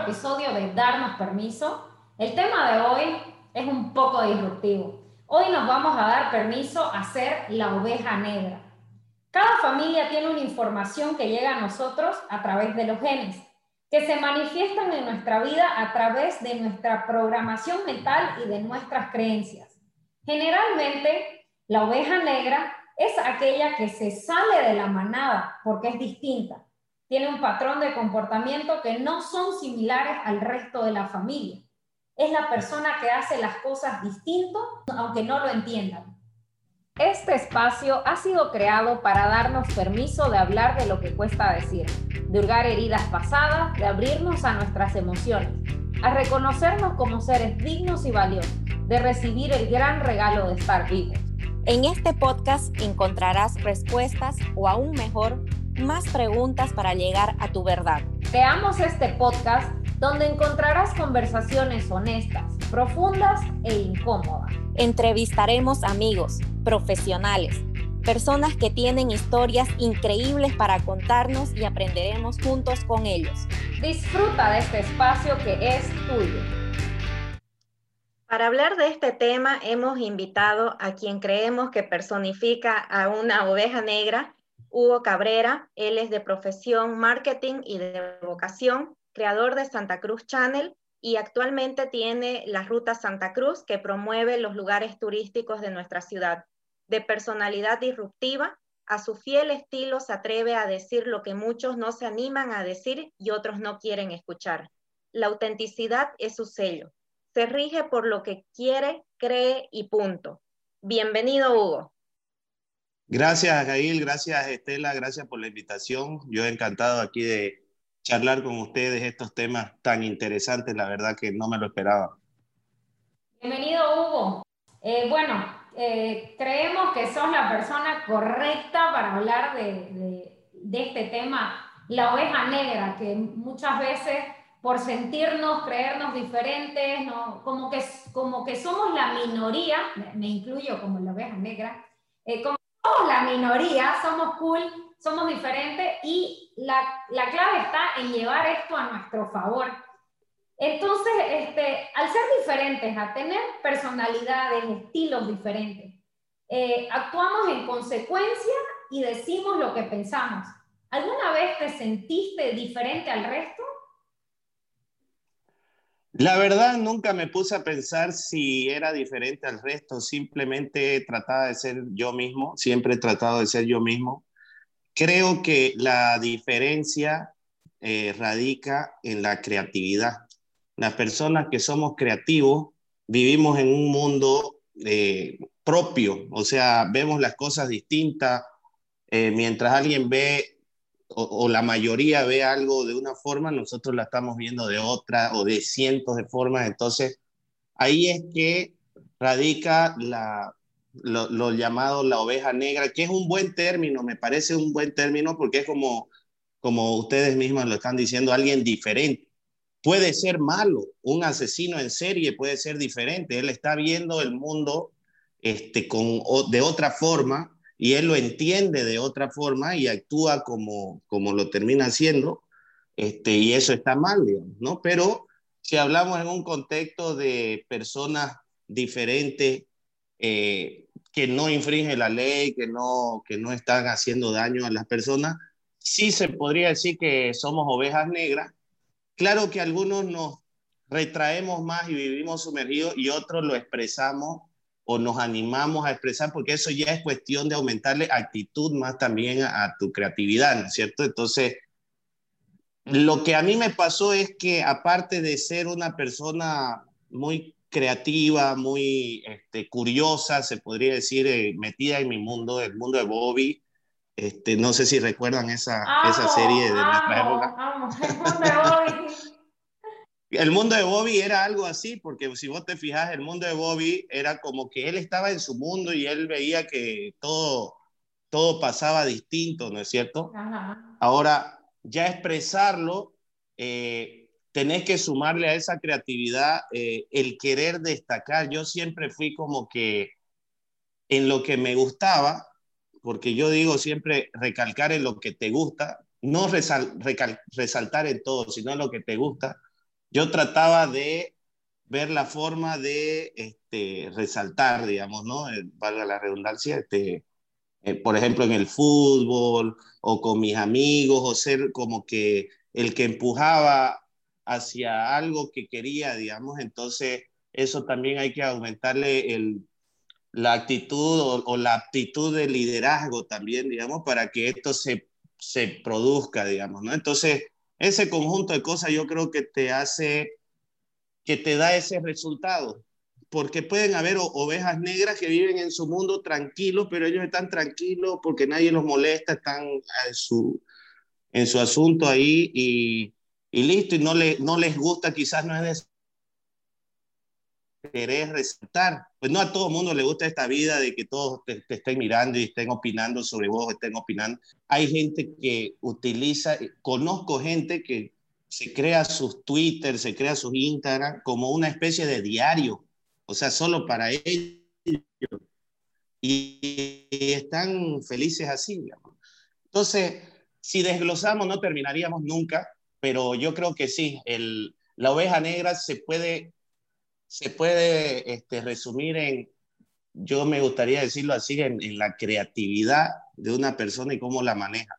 episodio de Darnos Permiso. El tema de hoy es un poco disruptivo. Hoy nos vamos a dar permiso a ser la oveja negra. Cada familia tiene una información que llega a nosotros a través de los genes, que se manifiestan en nuestra vida a través de nuestra programación mental y de nuestras creencias. Generalmente, la oveja negra es aquella que se sale de la manada porque es distinta. Tiene un patrón de comportamiento que no son similares al resto de la familia es la persona que hace las cosas distinto, aunque no lo entiendan. Este espacio ha sido creado para darnos permiso de hablar de lo que cuesta decir, de hurgar heridas pasadas, de abrirnos a nuestras emociones, a reconocernos como seres dignos y valiosos, de recibir el gran regalo de estar vivos. En este podcast encontrarás respuestas o aún mejor, más preguntas para llegar a tu verdad. Creamos este podcast donde encontrarás conversaciones honestas, profundas e incómodas. Entrevistaremos amigos, profesionales, personas que tienen historias increíbles para contarnos y aprenderemos juntos con ellos. Disfruta de este espacio que es tuyo. Para hablar de este tema hemos invitado a quien creemos que personifica a una oveja negra, Hugo Cabrera. Él es de profesión marketing y de vocación creador de Santa Cruz Channel y actualmente tiene la Ruta Santa Cruz que promueve los lugares turísticos de nuestra ciudad. De personalidad disruptiva, a su fiel estilo se atreve a decir lo que muchos no se animan a decir y otros no quieren escuchar. La autenticidad es su sello. Se rige por lo que quiere, cree y punto. Bienvenido, Hugo. Gracias, Gail. Gracias, Estela. Gracias por la invitación. Yo he encantado aquí de charlar con ustedes estos temas tan interesantes, la verdad que no me lo esperaba. Bienvenido, Hugo. Eh, bueno, eh, creemos que sos la persona correcta para hablar de, de, este tema, la oveja negra, que muchas veces por sentirnos, creernos diferentes, ¿no? como, que, como que somos la minoría, me, incluyo como la oveja negra, eh, como la minoría, somos cool, somos diferentes y la, la, clave está en llevar esto a nuestro favor. Entonces, este, al ser diferentes, a tener personalidades, estilos diferentes, eh, actuamos en consecuencia y decimos lo que pensamos. ¿Alguna vez te sentiste diferente al resto? La verdad, nunca me puse a pensar si era diferente al resto, simplemente trataba de ser yo mismo, siempre he tratado de ser yo mismo. Creo que la diferencia eh, radica en la creatividad. Las personas que somos creativos vivimos en un mundo eh, propio, o sea, vemos las cosas distintas. Eh, mientras alguien ve o, la mayoría ve algo de una forma, nosotros la estamos viendo de otra o de cientos de formas. Entonces, ahí es que radica la, lo, llamado la oveja negra, que es un buen término, me parece un buen término porque es como, como ustedes mismas lo están diciendo, alguien diferente. Puede ser malo, un asesino en serie puede ser diferente, él está viendo el mundo este, con, de otra forma y él lo entiende de otra forma y actúa como, como lo termina haciendo, este, y eso está mal, digamos, ¿no? Pero si hablamos en un contexto de personas diferentes, eh, que no infringe la ley, que no, que no están haciendo daño a las personas, sí se podría decir que somos ovejas negras. Claro que algunos nos retraemos más y vivimos sumergidos y otros lo expresamos o nos animamos a expresar porque eso ya es cuestión de aumentarle actitud más también a, a tu creatividad, ¿no es cierto? Entonces, lo que a mí me pasó es que aparte de ser una persona muy creativa, muy este, curiosa, se podría decir, eh, metida en mi mundo, el mundo de Bobby. Este, no sé si recuerdan esa, esa serie de nuestra época. el mundo de Bobby. El mundo de Bobby era algo así, porque si vos te fijas, el mundo de Bobby era como que él estaba en su mundo y él veía que todo, todo pasaba distinto, ¿no es cierto? Ahora, ya expresarlo, eh, tenés que sumarle a esa creatividad eh, el querer destacar. Yo siempre fui como que en lo que me gustaba, porque yo digo siempre recalcar en lo que te gusta, no resaltar en todo, sino en lo que te gusta. Yo trataba de ver la forma de este, resaltar, digamos, ¿no? Eh, valga la redundancia, este, eh, por ejemplo, en el fútbol o con mis amigos, o ser como que el que empujaba hacia algo que quería, digamos, entonces eso también hay que aumentarle el, la actitud o, o, la aptitud de liderazgo también, digamos, para que esto se, se produzca, digamos, ¿no? Entonces, ese conjunto de cosas yo creo que te hace, que te da ese resultado, porque pueden haber ovejas negras que viven en su mundo tranquilos, pero ellos están tranquilos porque nadie los molesta, están en su, en su asunto ahí y, y listo, y no, le, no les gusta, quizás no es de querer resaltar. Pues no a todo el mundo le gusta esta vida de que todos te, te, estén mirando y estén opinando sobre vos, estén opinando. Hay gente que utiliza, conozco gente que se crea sus Twitter, se crea sus Instagram como una especie de diario, o sea, solo para ellos. Y, están felices así. Digamos. Entonces, si desglosamos no terminaríamos nunca, pero yo creo que sí, el, la oveja negra se puede se puede este, resumir en, yo me gustaría decirlo así, en, en, la creatividad de una persona y cómo la maneja.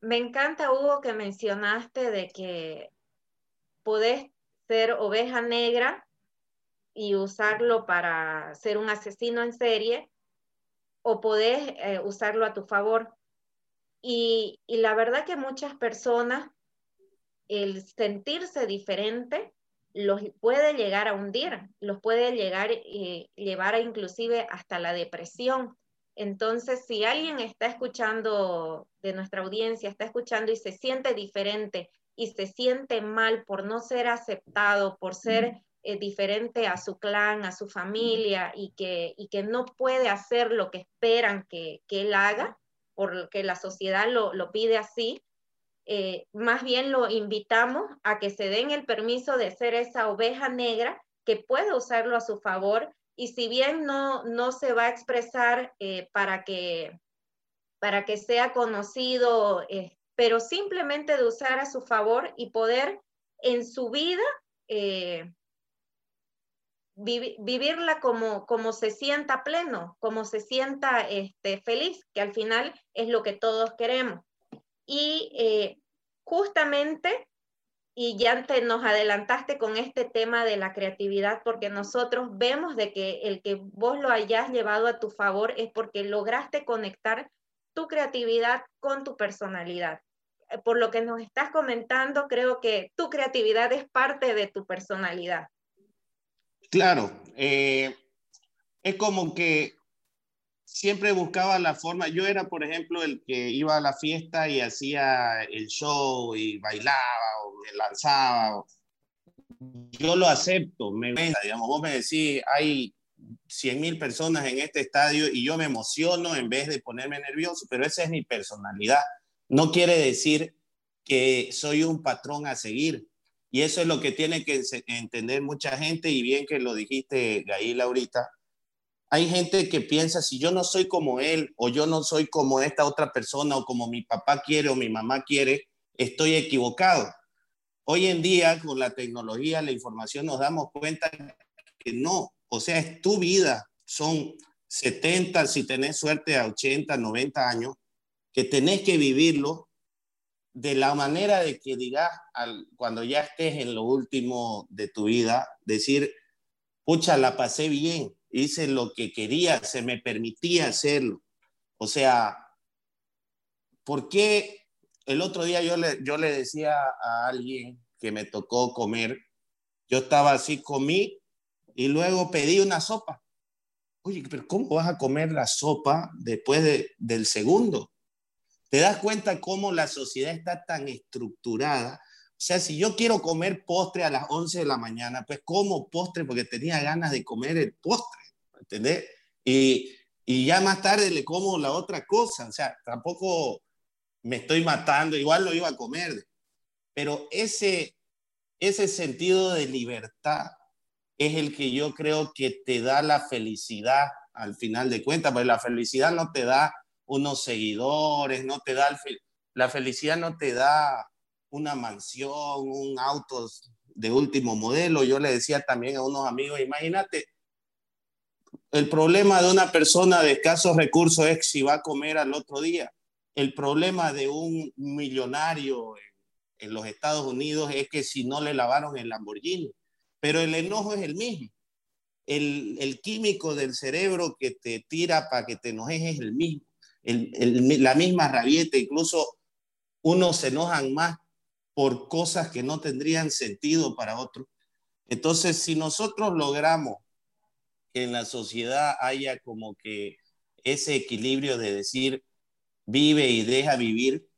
Me encanta, Hugo, que mencionaste de que podés ser oveja negra y usarlo para ser un asesino en serie o podés eh, usarlo a tu favor. Y, y la verdad que muchas personas, el sentirse diferente, los puede llegar a hundir, los puede llegar eh, llevar a inclusive hasta la depresión. Entonces, si alguien está escuchando de nuestra audiencia, está escuchando y se siente diferente y se siente mal por no ser aceptado, por ser eh, diferente a su clan, a su familia y que, y que no puede hacer lo que esperan que, que él haga, porque la sociedad lo, lo pide así, eh, más bien lo invitamos a que se den el permiso de ser esa oveja negra que puede usarlo a su favor y si bien no, no se va a expresar eh, para, que, para que sea conocido, eh, pero simplemente de usar a su favor y poder en su vida vi vivirla como, como se sienta pleno, como se sienta este, feliz, que al final es lo que todos queremos. Y eh, justamente, y ya te nos adelantaste con este tema de la creatividad, porque nosotros vemos de que el que vos lo hayas llevado a tu favor es porque lograste conectar tu creatividad con tu personalidad. Eh, por lo que nos estás comentando, creo que tu creatividad es parte de tu personalidad. Claro, eh, es como que siempre buscaba la forma. Yo era, por ejemplo, el que iba a la fiesta y hacía el show y bailaba o me lanzaba. Yo lo acepto, me digamos, vos me decís, hay 100 mil personas en este estadio y yo me emociono en vez de ponerme nervioso, pero esa es mi personalidad. No quiere decir que soy un patrón a seguir. Y eso es lo que tiene que entender mucha gente y bien que lo dijiste, Gail, ahorita hay gente que piensa, si yo no soy como él, o yo no soy como esta otra persona, o como mi papá quiere o mi mamá quiere, estoy equivocado. Hoy en día, con la tecnología, la información, nos damos cuenta que no, o sea, es tu vida, son 70, si tenés suerte, a 80, 90 años, que tenés que vivirlo de la manera de que digas, cuando ya estés en lo último de tu vida, decir, pucha, la pasé bien, hice lo que quería, se me permitía hacerlo. O sea, ¿por qué el otro día yo le, yo le decía a alguien que me tocó comer, yo estaba así, comí y luego pedí una sopa. Oye, pero ¿cómo vas a comer la sopa después de, del segundo? ¿Te das cuenta cómo la sociedad está tan estructurada? O sea, si yo quiero comer postre a las 11 de la mañana, pues como postre porque tenía ganas de comer el postre. ¿Entendés? Y, y ya más tarde le como la otra cosa, o sea, tampoco me estoy matando, igual lo iba a comer, pero ese, ese sentido de libertad es el que yo creo que te da la felicidad al final de cuentas, porque la felicidad no te da unos seguidores, no te da, la felicidad no te da una mansión, un auto de último modelo. Yo le decía también a unos amigos, imagínate, el problema de una persona de escasos recursos es si va a comer al otro día. El problema de un millonario en, los Estados Unidos es que si no le lavaron el Lamborghini. Pero el enojo es el mismo. El, el químico del cerebro que te tira para que te enojes es el mismo. El, la misma rabieta, incluso unos se enojan más por cosas que no tendrían sentido para otros. Entonces, si nosotros logramos que en la sociedad haya como que ese equilibrio de decir vive y deja vivir,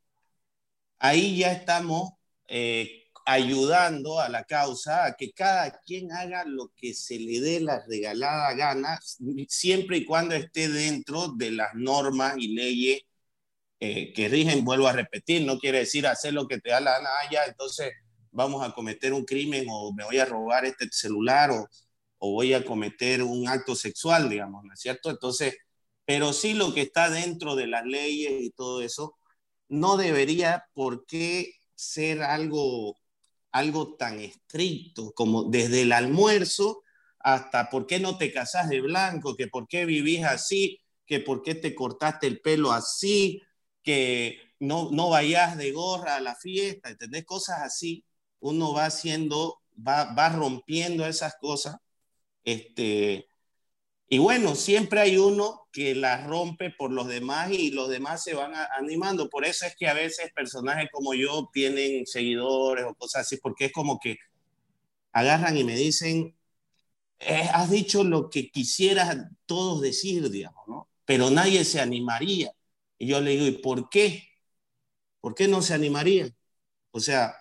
ahí ya estamos eh, ayudando a la causa a que cada quien haga lo que se le dé la regalada gana, siempre y cuando esté dentro de las normas y leyes eh, que rigen, vuelvo a repetir, no quiere decir hacer lo que te da la gana, ah, entonces vamos a cometer un crimen o me voy a robar este celular o, o voy a cometer un acto sexual, digamos, ¿no es cierto? Entonces, pero sí lo que está dentro de las leyes y todo eso, no debería por qué ser algo, algo tan estricto como desde el almuerzo hasta por qué no te casas de blanco, que por qué vivís así, que por qué te cortaste el pelo así, que no, no vayas de gorra a la fiesta, ¿entendés? Cosas así, uno va haciendo, va, va rompiendo esas cosas. Este, y bueno, siempre hay uno que la rompe por los demás y los demás se van animando. Por eso es que a veces personajes como yo tienen seguidores o cosas así, porque es como que agarran y me dicen, eh, has dicho lo que quisieras todos decir, digamos, ¿no? Pero nadie se animaría. Y yo le digo, ¿y por qué? ¿Por qué no se animaría? O sea,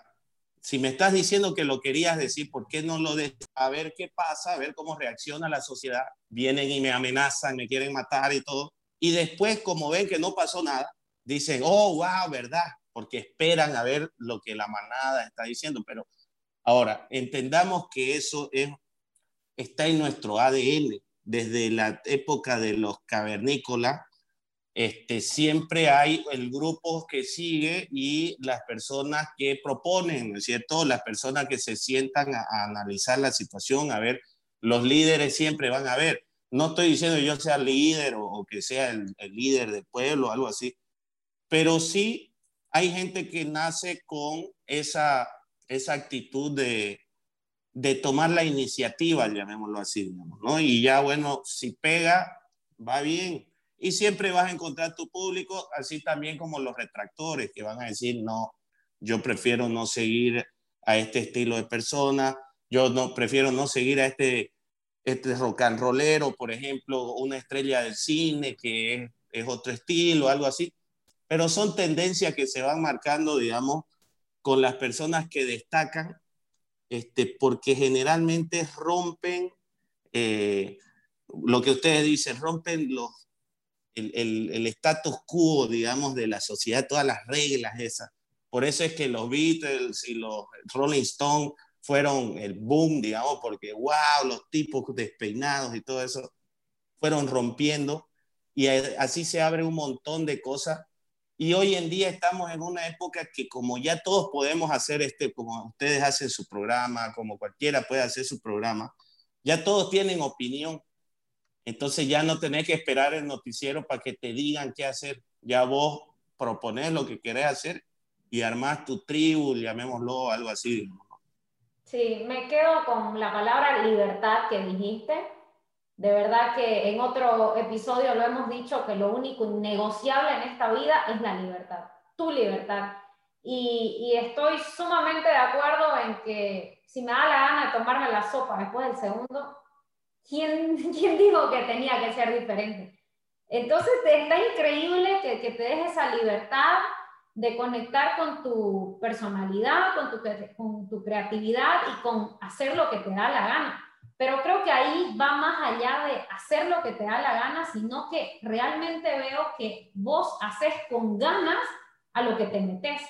si me estás diciendo que lo querías decir, ¿por qué no lo de A ver qué pasa, a ver cómo reacciona la sociedad. Vienen y me amenazan, me quieren matar y todo. Y después, como ven que no pasó nada, dicen, oh, wow, verdad, porque esperan a ver lo que la manada está diciendo. Pero ahora, entendamos que eso es, está en nuestro ADN. Desde la época de los cavernícolas, este, siempre hay el grupo que sigue y las personas que proponen, ¿no es cierto? Las personas que se sientan a, analizar la situación, a ver, los líderes siempre van a ver. No estoy diciendo yo sea líder o, que sea el, líder del pueblo o algo así, pero sí hay gente que nace con esa, esa actitud de, de tomar la iniciativa, llamémoslo así, ¿no? Y ya, bueno, si pega, va bien, y siempre vas a encontrar tu público, así también como los retractores que van a decir, no, yo prefiero no seguir a este estilo de persona, yo no prefiero no seguir a este, este rock and rollero, por ejemplo, una estrella del cine que es, es otro estilo, algo así. Pero son tendencias que se van marcando, digamos, con las personas que destacan, este, porque generalmente rompen eh, lo que ustedes dicen, rompen los, el, el, status quo, digamos, de la sociedad, todas las reglas esas. Por eso es que los Beatles y los Rolling Stones fueron el boom, digamos, porque wow, los tipos despeinados y todo eso fueron rompiendo y así se abre un montón de cosas. Y hoy en día estamos en una época que como ya todos podemos hacer este, como ustedes hacen su programa, como cualquiera puede hacer su programa, ya todos tienen opinión entonces ya no tenés que esperar el noticiero para que te digan qué hacer. Ya vos proponés lo que querés hacer y armás tu tribu, llamémoslo algo así. Sí, me quedo con la palabra libertad que dijiste. De verdad que en otro episodio lo hemos dicho que lo único innegociable en esta vida es la libertad, tu libertad. Y, y, estoy sumamente de acuerdo en que si me da la gana de tomarme la sopa después del segundo, ¿quién, ¿quién dijo que tenía que ser diferente? Entonces está increíble que, que te dejes esa libertad de conectar con tu personalidad, con tu, con tu creatividad y con hacer lo que te da la gana. Pero creo que ahí va más allá de hacer lo que te da la gana, sino que realmente veo que vos haces con ganas a lo que te metes.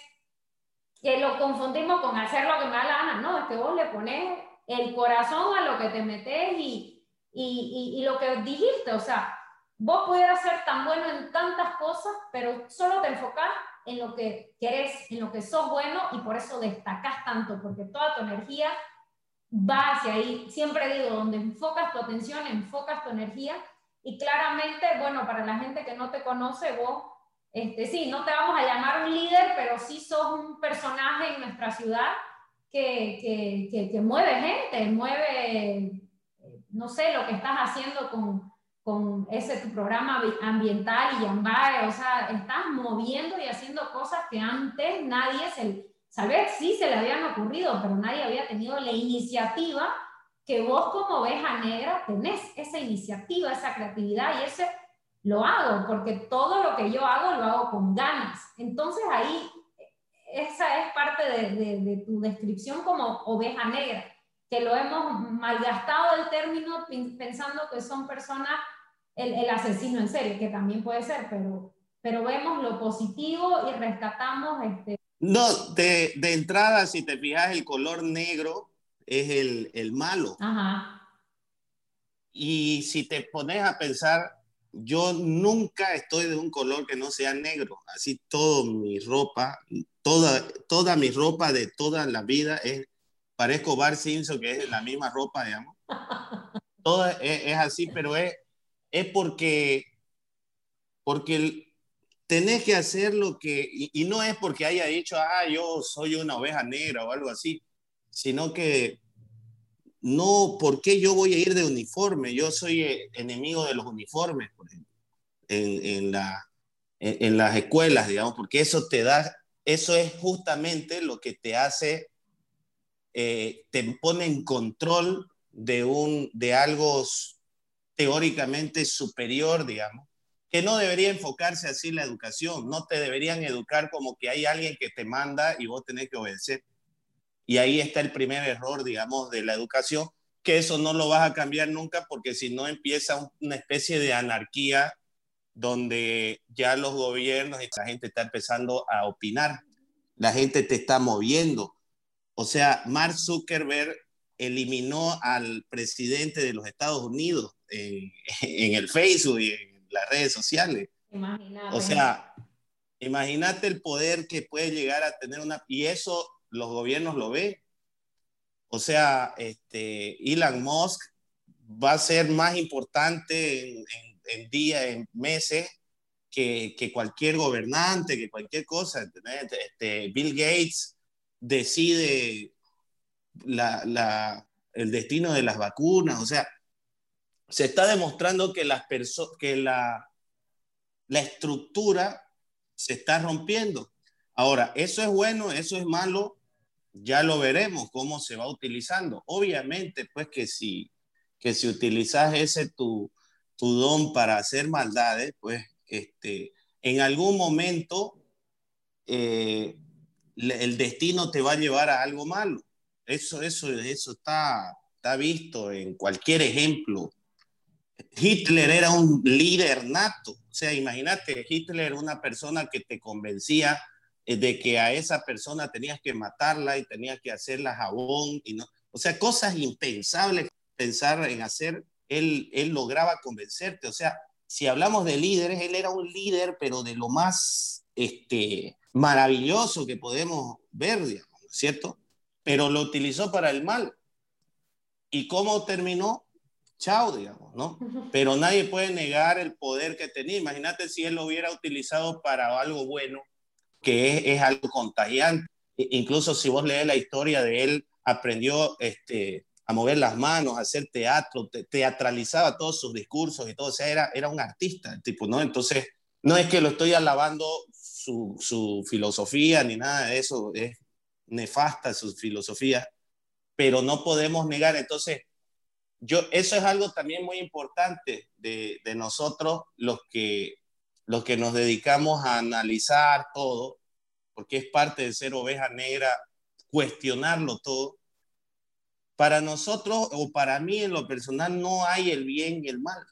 Que lo confundimos con hacer lo que me da la gana. No, es que vos le pones el corazón a lo que te metes y, y, y, lo que dijiste, o sea, vos pudieras ser tan bueno en tantas cosas, pero solo te enfocás en lo que querés, en lo que sos bueno y por eso destacás tanto, porque toda tu energía va hacia ahí. Siempre digo, donde enfocas tu atención, enfocas tu energía y claramente, bueno, para la gente que no te conoce, vos, este, sí, no te vamos a llamar un líder, pero sí sos un personaje en nuestra ciudad que, que, que, mueve gente, mueve, no sé, lo que estás haciendo con, con ese tu programa ambiental y Yambae, o sea, estás moviendo y haciendo cosas que antes nadie se, vez sí se le habían ocurrido, pero nadie había tenido la iniciativa que vos como oveja negra tenés esa iniciativa, esa creatividad y ese lo hago, porque todo lo que yo hago lo hago con ganas. Entonces ahí esa es parte de, tu descripción como oveja negra, que lo hemos malgastado el término pensando que son personas, el, asesino en serie, que también puede ser, pero, pero vemos lo positivo y rescatamos... Este... No, de, de entrada, si te fijas, el color negro es el, el malo. Ajá. Y si te pones a pensar, yo nunca estoy de un color que no sea negro. Así todo mi ropa, toda, toda mi ropa de toda la vida es, parezco Bar Simpson, que es la misma ropa, digamos. Todo es, así, pero es, es porque, porque tenés que hacer lo que, y, no es porque haya dicho, ah, yo soy una oveja negra o algo así, sino que no, ¿por qué yo voy a ir de uniforme? Yo soy eh, enemigo de los uniformes, por ejemplo, en, en, la, en, las escuelas, digamos, porque eso te da, eso es justamente lo que te hace, eh, te pone en control de, un, de algo teóricamente superior, digamos, que no debería enfocarse así la educación, no te deberían educar como que hay alguien que te manda y vos tenés que obedecer. Y ahí está el primer error, digamos, de la educación, que eso no lo vas a cambiar nunca porque si no empieza una especie de anarquía donde ya los gobiernos y la gente está empezando a opinar, la gente te está moviendo. O sea, Mark Zuckerberg eliminó al presidente de los Estados Unidos en, el Facebook y en las redes sociales. O sea, imagínate el poder que puede llegar a tener una... Y eso los gobiernos lo ven. O sea, este, Elon Musk va a ser más importante en, días, en meses, que, cualquier gobernante, que cualquier cosa. Este, Bill Gates decide el destino de las vacunas. O sea, se está demostrando que, las que la, la estructura se está rompiendo. Ahora, eso es bueno, eso es malo, ya lo veremos cómo se va utilizando. Obviamente, pues que si, que si utilizas ese tu, tu don para hacer maldades, pues este, en algún momento eh, el destino te va a llevar a algo malo. Eso, eso, eso está, está visto en cualquier ejemplo. Hitler era un líder nato. O sea, imagínate, Hitler era una persona que te convencía eh, de que a esa persona tenías que matarla y tenías que hacerla jabón y no, o sea, cosas impensables pensar en hacer, él, él lograba convencerte, o sea, si hablamos de líderes, él era un líder, pero de lo más este, maravilloso que podemos ver, digamos, ¿cierto? Pero lo utilizó para el mal. ¿Y cómo terminó? Chao, digamos, ¿no? Pero nadie puede negar el poder que tenía. Imagínate si él lo hubiera utilizado para algo bueno, que es, algo contagiante. Incluso si vos lees la historia de él, aprendió este, a mover las manos, a hacer teatro, teatralizaba todos sus discursos y todo, o sea, era, era un artista, el tipo, ¿no? Entonces, no es que lo estoy alabando su, filosofía ni nada de eso, es nefasta su filosofía, pero no podemos negar, entonces, yo, eso es algo también muy importante de, de nosotros, los que los que nos dedicamos a analizar todo, porque es parte de ser oveja negra, cuestionarlo todo. Para nosotros o para mí en lo personal no hay el bien y el mal,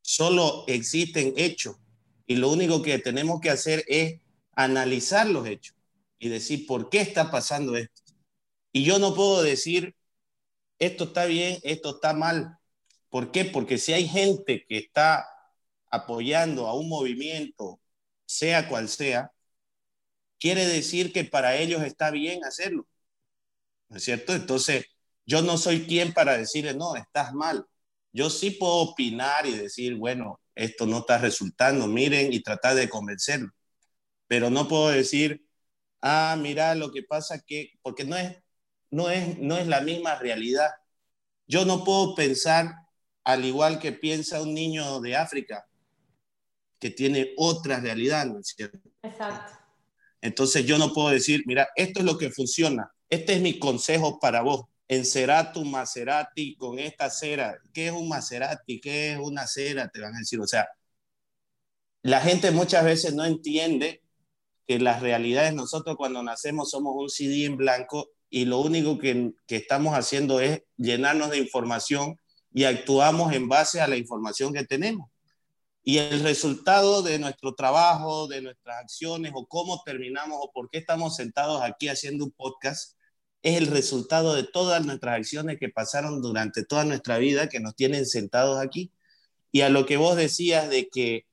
solo existen hechos y lo único que tenemos que hacer es analizar los hechos y decir por qué está pasando esto. Y yo no puedo decir esto está bien, esto está mal. ¿Por qué? Porque si hay gente que está apoyando a un movimiento, sea cual sea, quiere decir que para ellos está bien hacerlo. ¿No es cierto? Entonces, yo no soy quien para decirle, no, estás mal. Yo sí puedo opinar y decir, bueno, esto no está resultando, miren y tratar de convencerlo. Pero no puedo decir, ah, mira, lo que pasa que, porque no es, no es, no es la misma realidad. Yo no puedo pensar al igual que piensa un niño de África, que tiene otra realidad, ¿no es cierto? Exacto. Entonces yo no puedo decir, mira, esto es lo que funciona, este es mi consejo para vos. Encerar tu Maserati con esta cera. ¿Qué es un Maserati? ¿Qué es una cera? Te van a decir. O sea, la gente muchas veces no entiende que las realidades, nosotros cuando nacemos somos un CD en blanco y lo único que, que estamos haciendo es llenarnos de información y actuamos en base a la información que tenemos. Y el resultado de nuestro trabajo, de nuestras acciones o cómo terminamos o por qué estamos sentados aquí haciendo un podcast es el resultado de todas nuestras acciones que pasaron durante toda nuestra vida que nos tienen sentados aquí. Y a lo que vos decías de que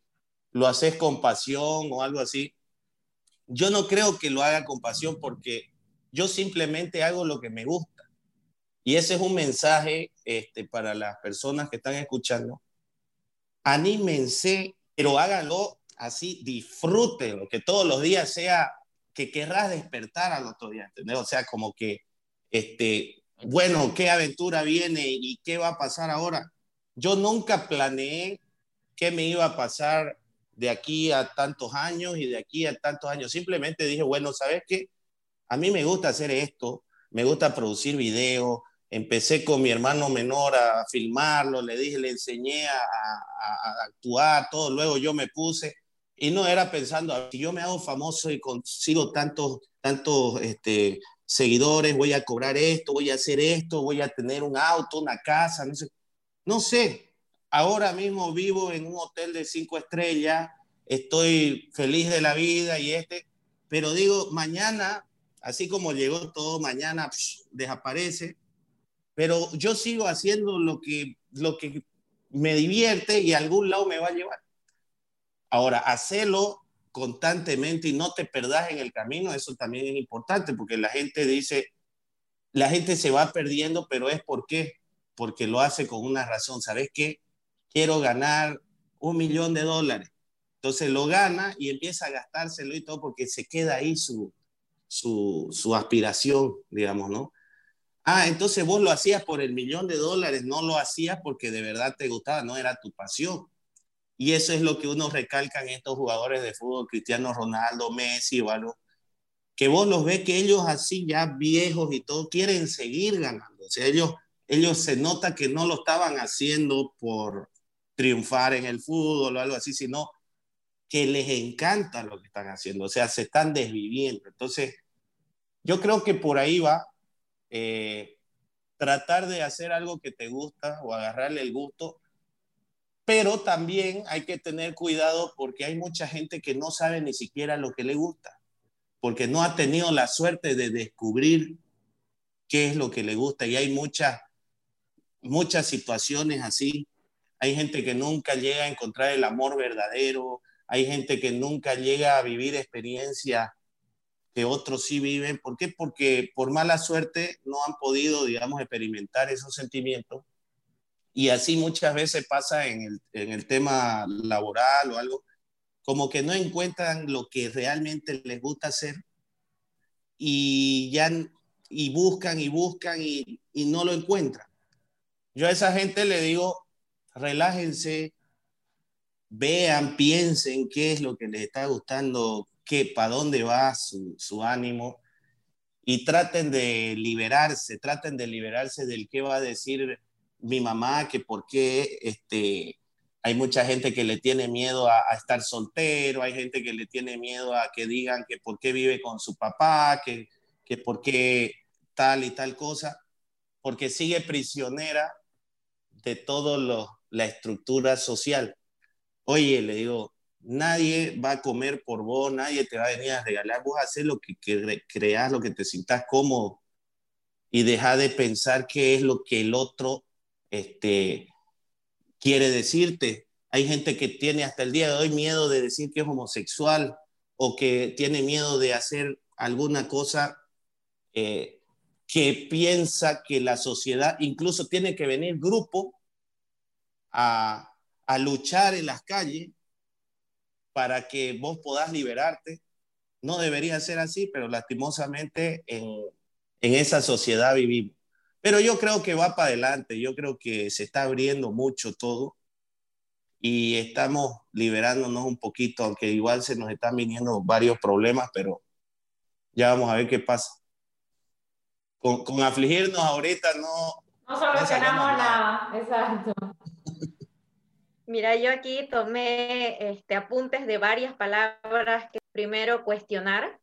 lo haces con pasión o algo así, yo no creo que lo haga con pasión porque yo simplemente hago lo que me gusta. Y ese es un mensaje este, para las personas que están escuchando. Anímense, pero háganlo así, disfrútenlo, que todos los días sea que querrás despertar al otro día, ¿entendés? O sea, como que, este, bueno, ¿qué aventura viene y qué va a pasar ahora? Yo nunca planeé qué me iba a pasar de aquí a tantos años y de aquí a tantos años. Simplemente dije, bueno, ¿sabes qué? A mí me gusta hacer esto, me gusta producir videos, empecé con mi hermano menor a filmarlo, le dije, le enseñé a, actuar, todo, luego yo me puse y no era pensando, si yo me hago famoso y consigo tantos, tantos este, seguidores, voy a cobrar esto, voy a hacer esto, voy a tener un auto, una casa, no sé. No sé, ahora mismo vivo en un hotel de cinco estrellas, estoy feliz de la vida y este, pero digo, mañana, así como llegó todo, mañana desaparece pero yo sigo haciendo lo que, lo que me divierte y a algún lado me va a llevar. Ahora, hacerlo constantemente y no te perdas en el camino, eso también es importante, porque la gente dice, la gente se va perdiendo, pero es por qué, porque lo hace con una razón. ¿Sabes qué? Quiero ganar un millón de dólares. Entonces lo gana y empieza a gastárselo y todo porque se queda ahí su, su, su aspiración, digamos, ¿no? Ah, entonces vos lo hacías por el millón de dólares, no lo hacías porque de verdad te gustaba, no era tu pasión. Y eso es lo que uno recalca en estos jugadores de fútbol, Cristiano Ronaldo, Messi o algo, que vos los ves que ellos así ya viejos y todo quieren seguir ganando. O sea, ellos, ellos se nota que no lo estaban haciendo por triunfar en el fútbol o algo así, sino que les encanta lo que están haciendo, o sea, se están desviviendo. Entonces, yo creo que por ahí va eh, tratar de hacer algo que te gusta o agarrarle el gusto, pero también hay que tener cuidado porque hay mucha gente que no sabe ni siquiera lo que le gusta, porque no ha tenido la suerte de descubrir qué es lo que le gusta y hay muchas muchas situaciones así. Hay gente que nunca llega a encontrar el amor verdadero, hay gente que nunca llega a vivir experiencias que otros sí viven. ¿Por qué? Porque por mala suerte no han podido, digamos, experimentar esos sentimientos. Y así muchas veces pasa en el, en el tema laboral o algo, como que no encuentran lo que realmente les gusta hacer y ya y buscan y buscan y, y no lo encuentran. Yo a esa gente le digo, relájense, vean, piensen qué es lo que les está gustando, para dónde va su, ánimo y traten de liberarse, traten de liberarse del qué va a decir mi mamá, que por qué este, hay mucha gente que le tiene miedo a, estar soltero, hay gente que le tiene miedo a que digan que por qué vive con su papá, que, que por qué tal y tal cosa, porque sigue prisionera de toda la estructura social. Oye, le digo, nadie va a comer por vos, nadie te va a venir a regalar, vos haces lo que, creas, lo que te sientas cómodo y deja de pensar qué es lo que el otro este, quiere decirte. Hay gente que tiene hasta el día de hoy miedo de decir que es homosexual o que tiene miedo de hacer alguna cosa eh, que piensa que la sociedad, incluso tiene que venir grupo a, a luchar en las calles para que vos podás liberarte. No debería ser así, pero lastimosamente en, en esa sociedad vivimos. Pero yo creo que va para adelante, yo creo que se está abriendo mucho todo y estamos liberándonos un poquito, aunque igual se nos están viniendo varios problemas, pero ya vamos a ver qué pasa. Con, con afligirnos ahorita no... No solucionamos nada, exacto. Mira, yo aquí tomé este, apuntes de varias palabras que primero cuestionar,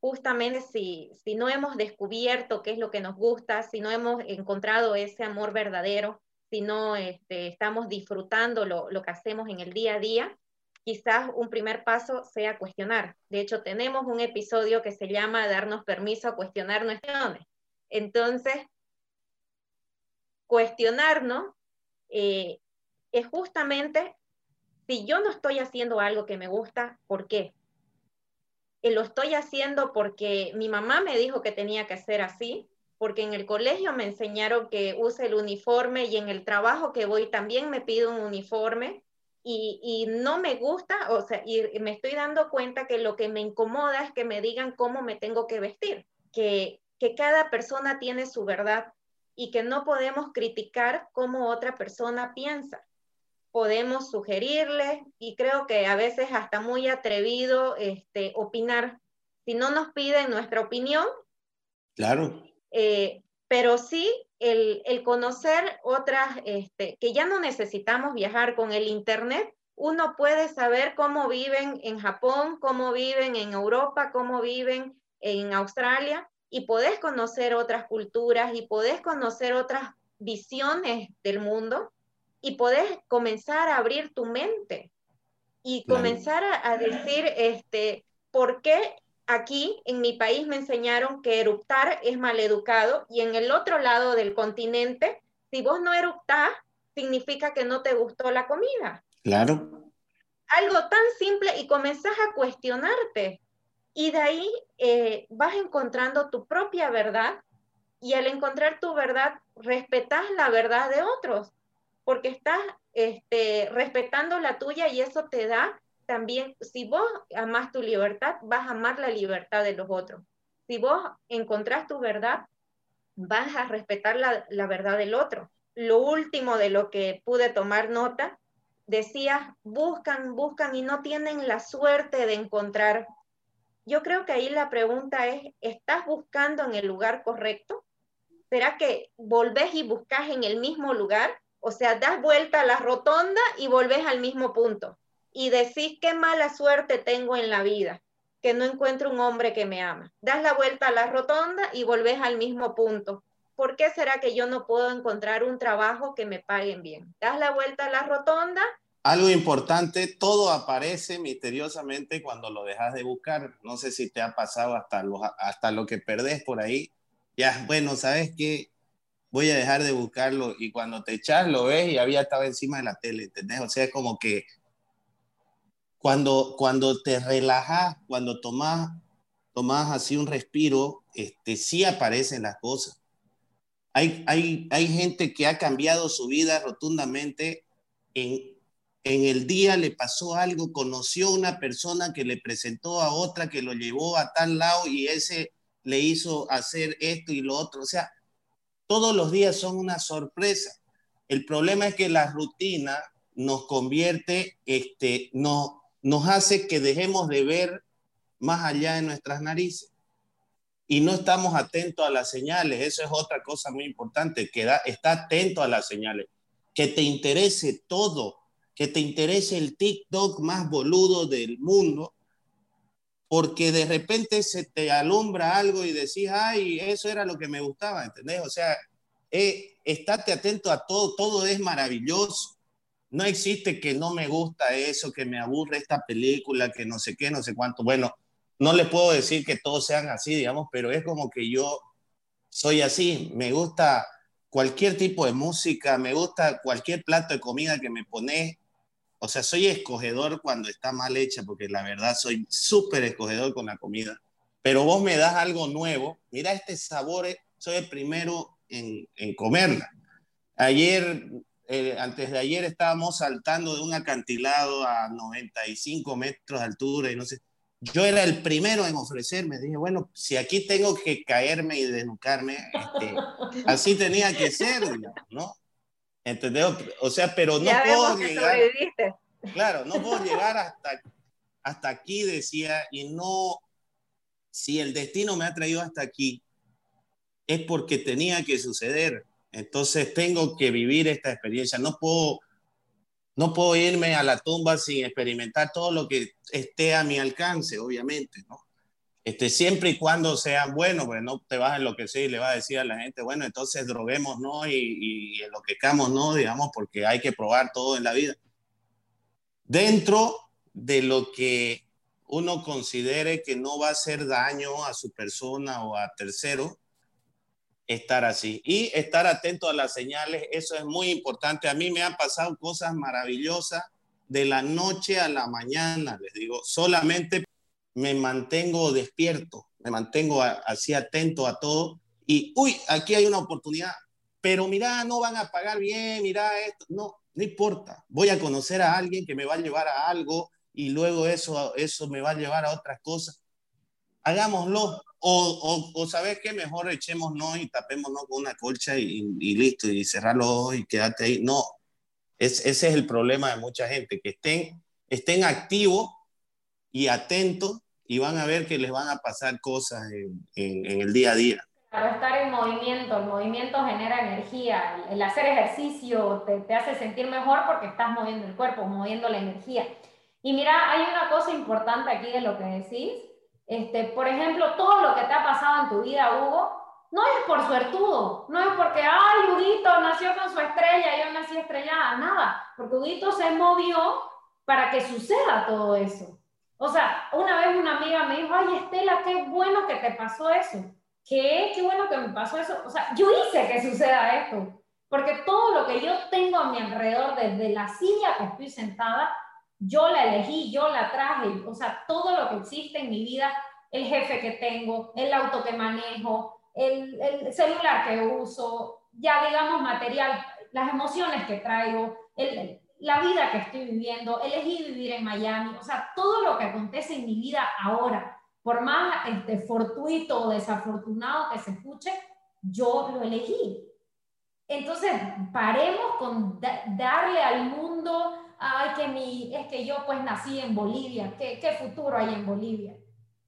justamente si, si no hemos descubierto qué es lo que nos gusta, si no hemos encontrado ese amor verdadero, si no este, estamos disfrutando lo, lo que hacemos en el día a día, quizás un primer paso sea cuestionar. De hecho, tenemos un episodio que se llama Darnos permiso a cuestionar nuestras Entonces, cuestionarnos eh, es justamente si yo no estoy haciendo algo que me gusta, ¿por qué? lo estoy haciendo porque mi mamá me dijo que tenía que hacer así, porque en el colegio me enseñaron que use el uniforme y en el trabajo que voy también me pido un uniforme y, y, no me gusta, o sea, y me estoy dando cuenta que lo que me incomoda es que me digan cómo me tengo que vestir, que, que cada persona tiene su verdad y que no podemos criticar cómo otra persona piensa podemos sugerirle y creo que a veces hasta muy atrevido este, opinar. Si no nos piden nuestra opinión. Claro. Eh, pero sí el, el conocer otras, este, que ya no necesitamos viajar con el Internet, uno puede saber cómo viven en Japón, cómo viven en Europa, cómo viven en Australia, y podés conocer otras culturas y podés conocer otras visiones del mundo y podés comenzar a abrir tu mente y comenzar a, decir, este, ¿por qué aquí en mi país me enseñaron que eruptar es maleducado y en el otro lado del continente, si vos no eruptás, significa que no te gustó la comida? Claro. Algo tan simple y comenzás a cuestionarte. Y de ahí eh, vas encontrando tu propia verdad y al encontrar tu verdad, respetas la verdad de otros porque estás este, respetando la tuya y eso te da también, si vos amas tu libertad, vas a amar la libertad de los otros. Si vos encontrás tu verdad, vas a respetar la, la verdad del otro. Lo último de lo que pude tomar nota, decía, buscan, buscan y no tienen la suerte de encontrar. Yo creo que ahí la pregunta es, ¿estás buscando en el lugar correcto? ¿Será que volvés y buscas en el mismo lugar? O sea, das vuelta a la rotonda y volvés al mismo punto. Y decís qué mala suerte tengo en la vida, que no encuentro un hombre que me ama. Das la vuelta a la rotonda y volvés al mismo punto. ¿Por qué será que yo no puedo encontrar un trabajo que me paguen bien? Das la vuelta a la rotonda. Algo importante, todo aparece misteriosamente cuando lo dejas de buscar. No sé si te ha pasado hasta lo, hasta lo que perdés por ahí. Ya, bueno, ¿sabes qué? Voy a dejar de buscarlo y cuando te echas lo ves y había estado encima de la tele, ¿entendés? O sea, es como que cuando, cuando te relajas, cuando tomas, tomas así un respiro, este, sí aparecen las cosas. Hay, hay, hay gente que ha cambiado su vida rotundamente. En, en el día le pasó algo, conoció una persona que le presentó a otra, que lo llevó a tal lado y ese le hizo hacer esto y lo otro. O sea, todos los días son una sorpresa. El problema es que la rutina nos convierte, este, no, nos hace que dejemos de ver más allá de nuestras narices. Y no estamos atentos a las señales. Eso es otra cosa muy importante, que está atento a las señales. Que te interese todo, que te interese el TikTok más boludo del mundo, porque de repente se te alumbra algo y decís, ay, eso era lo que me gustaba, ¿entendés? O sea, eh, estate atento a todo, todo es maravilloso. No existe que no me gusta eso, que me aburre esta película, que no sé qué, no sé cuánto. Bueno, no le puedo decir que todos sean así, digamos, pero es como que yo soy así, me gusta cualquier tipo de música, me gusta cualquier plato de comida que me pones, o sea, soy escogedor cuando está mal hecha, porque la verdad soy súper escogedor con la comida, pero vos me das algo nuevo, mira este sabor, eh, soy el primero en, en comerla. Ayer, eh, antes de ayer estábamos saltando de un acantilado a 95 metros de altura y no sé, yo era el primero en ofrecerme. Dije, bueno, si aquí tengo que caerme y desnucarme, este, así tenía que ser, ¿no? ¿Entendés? O sea, pero no puedo llegar. Claro, no puedo llegar hasta, hasta aquí, decía, y no. Si el destino me ha traído hasta aquí, es porque tenía que suceder. Entonces tengo que vivir esta experiencia. No puedo no puedo irme a la tumba sin experimentar todo lo que esté a mi alcance, obviamente, ¿no? Este, siempre y cuando sean buenos, pues no te vas a enloquecer y le vas a decir a la gente, bueno, entonces droguemos, ¿no? Y, y enloquezcamos, ¿no? Digamos, porque hay que probar todo en la vida. Dentro de lo que uno considere que no va a hacer daño a su persona o a tercero, estar así y estar atento a las señales, eso es muy importante. A mí me han pasado cosas maravillosas de la noche a la mañana, les digo, solamente me mantengo despierto, me mantengo así atento a todo y, uy, aquí hay una oportunidad, pero mira, no van a pagar bien, mira esto, no, no importa, voy a conocer a alguien que me va a llevar a algo y luego eso, eso me va a llevar a otras cosas. Hagámoslo, o, o, ¿sabes qué? Mejor echémonos y tapémonos con una colcha y, listo, y cerrar los ojos y quédate ahí. No, es, ese es el problema de mucha gente, que estén, estén activos y atentos y van a ver que les van a pasar cosas en, en, el día a día. Para estar en movimiento, el movimiento genera energía, el hacer ejercicio te, te hace sentir mejor porque estás moviendo el cuerpo, moviendo la energía. Y mira, hay una cosa importante aquí de lo que decís, este, por ejemplo, todo lo que te ha pasado en tu vida, Hugo, no es por suertudo, no es porque, ay, Huguito nació con su estrella yo nací estrellada, nada, porque Huguito se movió para que suceda todo eso. O sea, una vez una amiga me dijo, ay, Estela, qué bueno que te pasó eso. ¿Qué? Qué bueno que me pasó eso. O sea, yo hice que suceda esto, porque todo lo que yo tengo a mi alrededor, desde la silla que estoy sentada, yo la elegí, yo la traje, o sea, todo lo que existe en mi vida, el jefe que tengo, el auto que manejo, el, el celular que uso, ya digamos material, las emociones que traigo, el, la vida que estoy viviendo, elegí vivir en Miami, o sea, todo lo que acontece en mi vida ahora, por más este, fortuito o desafortunado que se escuche, yo lo elegí. Entonces, paremos con darle al mundo ay, que mi, es que yo pues nací en Bolivia, ¿qué, qué futuro hay en Bolivia?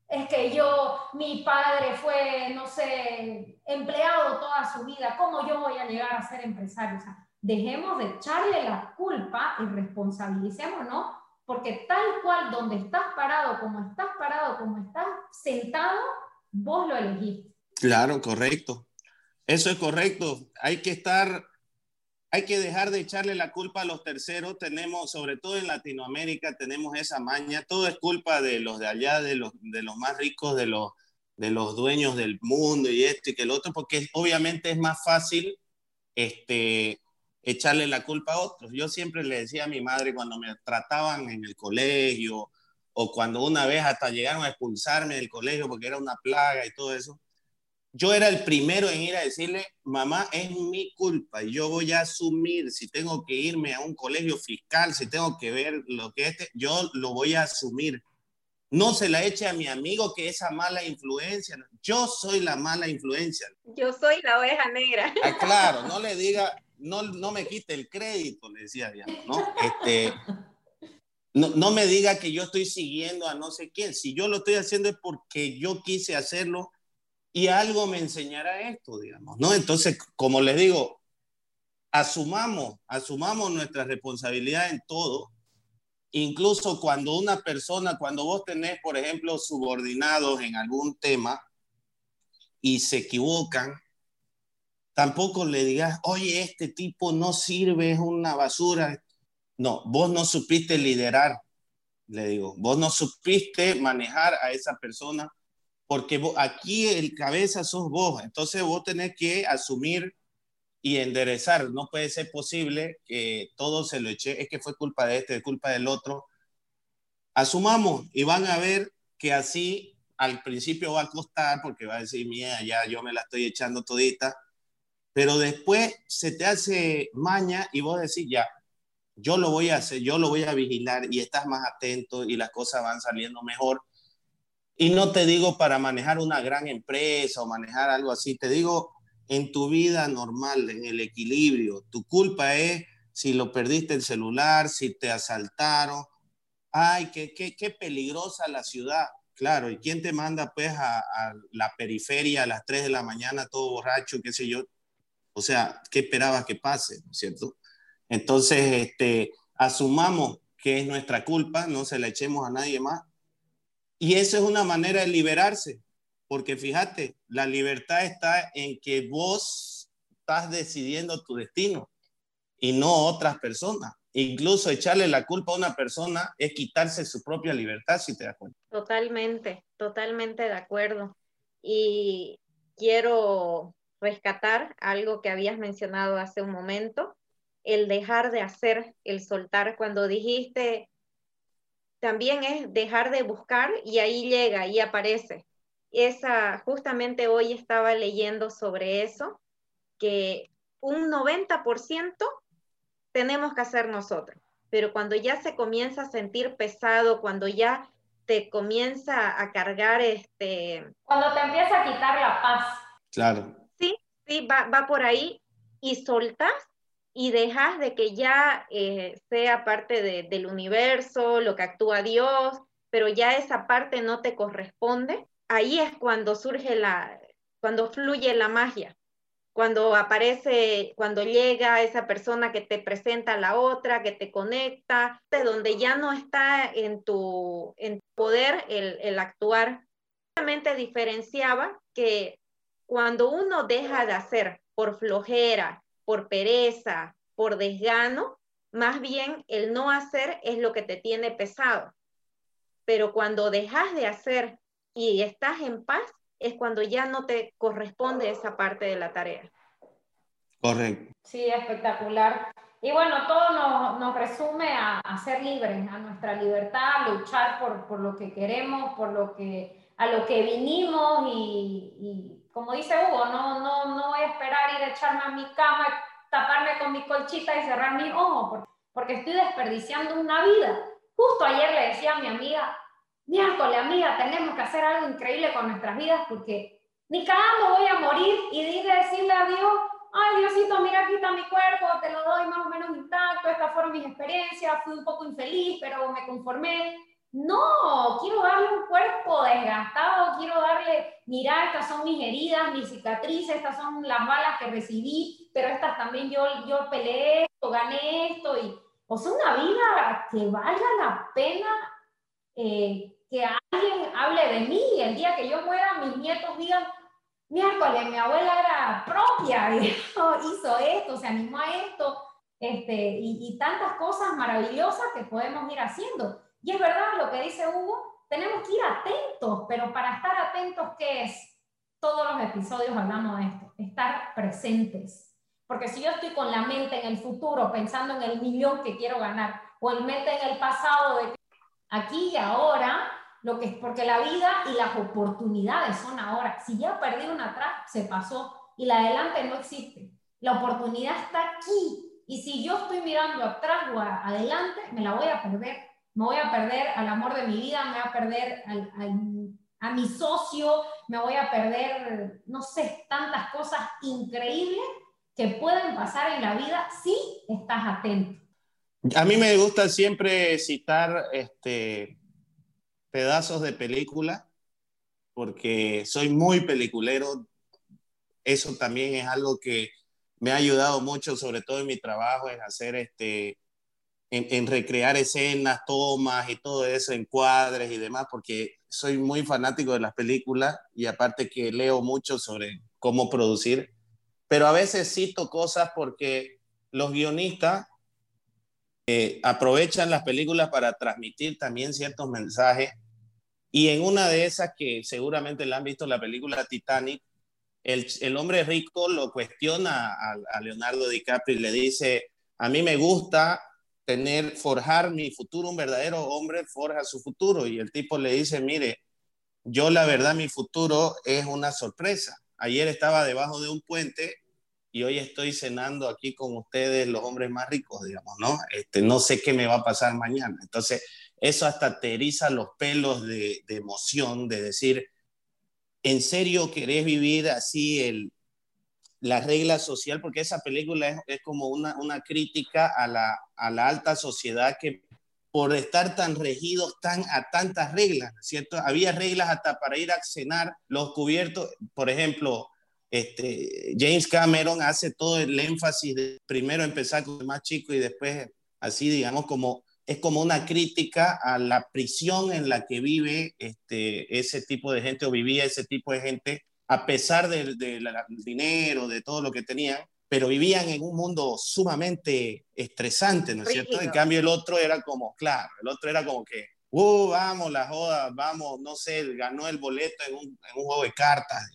Es que yo, mi padre fue, no sé, empleado toda su vida, ¿cómo yo voy a llegar a ser empresario? O sea, dejemos de echarle la culpa y responsabilicémonos, porque tal cual donde estás parado, como estás parado, como estás sentado, vos lo elegiste. Claro, correcto. Eso es correcto. Hay que estar hay que dejar de echarle la culpa a los terceros. Tenemos, sobre todo en Latinoamérica, tenemos esa maña. Todo es culpa de los de allá, de los, de los más ricos, de los, de los dueños del mundo y esto y que el otro, porque obviamente es más fácil este, echarle la culpa a otros. Yo siempre le decía a mi madre cuando me trataban en el colegio o cuando una vez hasta llegaron a expulsarme del colegio porque era una plaga y todo eso, yo era el primero en ir a decirle, mamá, es mi culpa yo voy a asumir si tengo que irme a un colegio fiscal, si tengo que ver lo que este, yo lo voy a asumir. No se la eche a mi amigo que esa mala influencia. Yo soy la mala influencia. Yo soy la oveja negra. Ah, claro, no le diga, no, no me quite el crédito, le decía ¿no? Este, no, no me diga que yo estoy siguiendo a no sé quién. Si yo lo estoy haciendo es porque yo quise hacerlo y algo me enseñará esto, digamos, ¿no? Entonces, como les digo, asumamos, asumamos nuestra responsabilidad en todo, incluso cuando una persona, cuando vos tenés, por ejemplo, subordinados en algún tema y se equivocan, tampoco le digas, oye, este tipo no sirve, es una basura. No, vos no supiste liderar, le digo, vos no supiste manejar a esa persona porque aquí el cabeza sos vos, entonces vos tenés que asumir y enderezar. No puede ser posible que todo se lo eche, es que fue culpa de este, es culpa del otro. Asumamos y van a ver que así al principio va a costar porque va a decir, mía, ya yo me la estoy echando todita, pero después se te hace maña y vos decís, ya, yo lo voy a hacer, yo lo voy a vigilar y estás más atento y las cosas van saliendo mejor. Y no te digo para manejar una gran empresa o manejar algo así, te digo en tu vida normal, en el equilibrio. Tu culpa es si lo perdiste el celular, si te asaltaron. Ay, qué, qué, qué peligrosa la ciudad. Claro, ¿y quién te manda pues a, la periferia a las 3 de la mañana todo borracho, qué sé yo? O sea, ¿qué esperabas que pase, cierto? Entonces, este, asumamos que es nuestra culpa, no se la echemos a nadie más. Y esa es una manera de liberarse, porque fíjate, la libertad está en que vos estás decidiendo tu destino y no otras personas. Incluso echarle la culpa a una persona es quitarse su propia libertad, si te das cuenta. Totalmente, totalmente de acuerdo. Y quiero rescatar algo que habías mencionado hace un momento, el dejar de hacer, el soltar. Cuando dijiste, también es dejar de buscar y ahí llega y aparece esa, justamente hoy estaba leyendo sobre eso, que un 90% tenemos que hacer nosotros, pero cuando ya se comienza a sentir pesado, cuando ya te comienza a cargar este... Cuando te empieza a quitar la paz. Claro. Va, va por ahí y soltas y dejas de que ya eh, sea parte del universo, lo que actúa Dios, pero ya esa parte no te corresponde ahí es cuando surge la, cuando fluye la magia, cuando aparece, cuando llega esa persona que te presenta a la otra, que te conecta, de donde ya no está en tu, en poder el, el actuar. Realmente diferenciaba que cuando uno deja de hacer por flojera, por pereza, por desgano, más bien el no hacer es lo que te tiene pesado. Pero cuando dejas de hacer y estás en paz, es cuando ya no te corresponde esa parte de la tarea. Correcto. Sí, espectacular. Y bueno, todo nos, nos resume a, a, ser libres, a nuestra libertad, a luchar por, por, lo que queremos, por lo que, a lo que vinimos y, y como dice Hugo, no, no, no voy a esperar ir a echarme a mi cama, taparme con mi colchita y cerrar mi ojo, porque, porque estoy desperdiciando una vida. Justo ayer le decía a mi amiga, miércoles, amiga, tenemos que hacer algo increíble con nuestras vidas porque ni cagando voy a morir y de decirle a Dios, ay Diosito, mira aquí está mi cuerpo, te lo doy más o menos intacto, estas fueron mis experiencias, fui un poco infeliz, pero me conformé. No, quiero darle un cuerpo desgastado, quiero darle, mira, estas son mis heridas, mis cicatrices, estas son las balas que recibí, pero estas también yo, yo peleé esto, gané esto, y, o sea, una vida que valga la pena eh, que alguien hable de mí el día que yo muera mis nietos digan, miércoles, mi abuela era propia, hizo esto, se animó a esto, este, y, y, tantas cosas maravillosas que podemos ir haciendo. Y es verdad lo que dice Hugo, tenemos que ir atentos, pero para estar atentos, ¿qué es? Todos los episodios hablamos de esto, estar presentes. Porque si yo estoy con la mente en el futuro, pensando en el millón que quiero ganar, o el mente en el pasado de aquí y ahora, lo que es porque la vida y las oportunidades son ahora. Si ya perdí una atrás, se pasó y la adelante no existe. La oportunidad está aquí y si yo estoy mirando atrás o adelante, me la voy a perder. Me voy a perder al amor de mi vida, me voy a perder a mi socio, me voy a perder, no sé, tantas cosas increíbles que pueden pasar en la vida si estás atento. A mí me gusta siempre citar este, pedazos de película, porque soy muy peliculero. Eso también es algo que me ha ayudado mucho, sobre todo en mi trabajo, es hacer este, en, recrear escenas, tomas y todo eso, encuadres y demás, porque soy muy fanático de las películas y aparte que leo mucho sobre cómo producir, pero a veces cito cosas porque los guionistas eh, aprovechan las películas para transmitir también ciertos mensajes. Y en una de esas que seguramente la han visto, la película Titanic, el, el hombre rico lo cuestiona a, a, Leonardo DiCaprio y le dice, a mí me gusta tener, forjar mi futuro, un verdadero hombre forja su futuro. Y el tipo le dice, mire, yo la verdad mi futuro es una sorpresa. Ayer estaba debajo de un puente y hoy estoy cenando aquí con ustedes, los hombres más ricos, digamos, ¿no? Este, no sé qué me va a pasar mañana. Entonces, eso hasta te eriza los pelos de, de emoción, de decir, ¿en serio querés vivir así el, la regla social? Porque esa película es, es como una, una crítica a la, a la alta sociedad que por estar tan regidos tan, a tantas reglas, ¿cierto? Había reglas hasta para ir a cenar, los cubiertos, por ejemplo, este, James Cameron hace todo el énfasis de primero empezar con el más chico y después así, digamos, como es como una crítica a la prisión en la que vive este, ese tipo de gente o vivía ese tipo de gente, a pesar del de, de dinero, de todo lo que tenían, pero vivían en un mundo sumamente estresante, ¿no es cierto? En cambio el otro era como, claro, el otro era como que, uh, vamos, la joda, vamos, no sé, ganó el boleto en un, en un juego de cartas.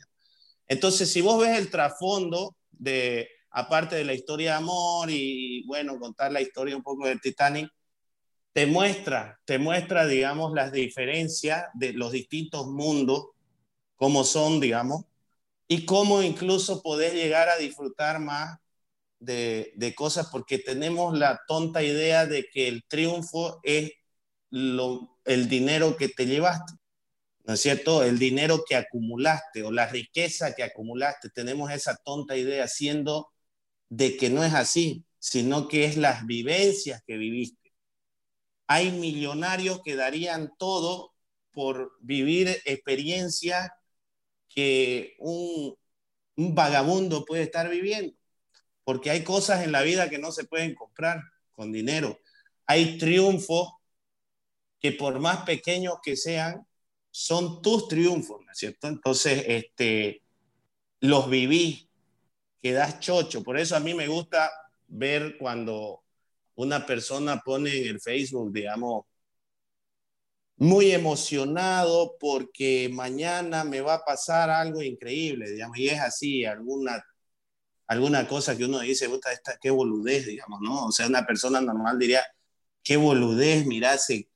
Entonces, si vos ves el trasfondo de, aparte de la historia de amor y, bueno, contar la historia un poco del Titanic, te muestra, te muestra, digamos, las diferencias de los distintos mundos, cómo son, digamos, y cómo incluso podés llegar a disfrutar más de, de, cosas, porque tenemos la tonta idea de que el triunfo es lo, el dinero que te llevaste, ¿no es cierto? El dinero que acumulaste o la riqueza que acumulaste. Tenemos esa tonta idea, siendo de que no es así, sino que es las vivencias que viviste hay millonarios que darían todo por vivir experiencias que un, un, vagabundo puede estar viviendo, porque hay cosas en la vida que no se pueden comprar con dinero. Hay triunfos que por más pequeños que sean, son tus triunfos, ¿no es cierto? Entonces, este, los viví, quedas chocho. Por eso a mí me gusta ver cuando una persona pone en el Facebook, digamos, muy emocionado porque mañana me va a pasar algo increíble, digamos, y es así, alguna, alguna cosa que uno dice, esta, qué boludez, digamos, ¿no? O sea, una persona normal diría, qué boludez, mira, se,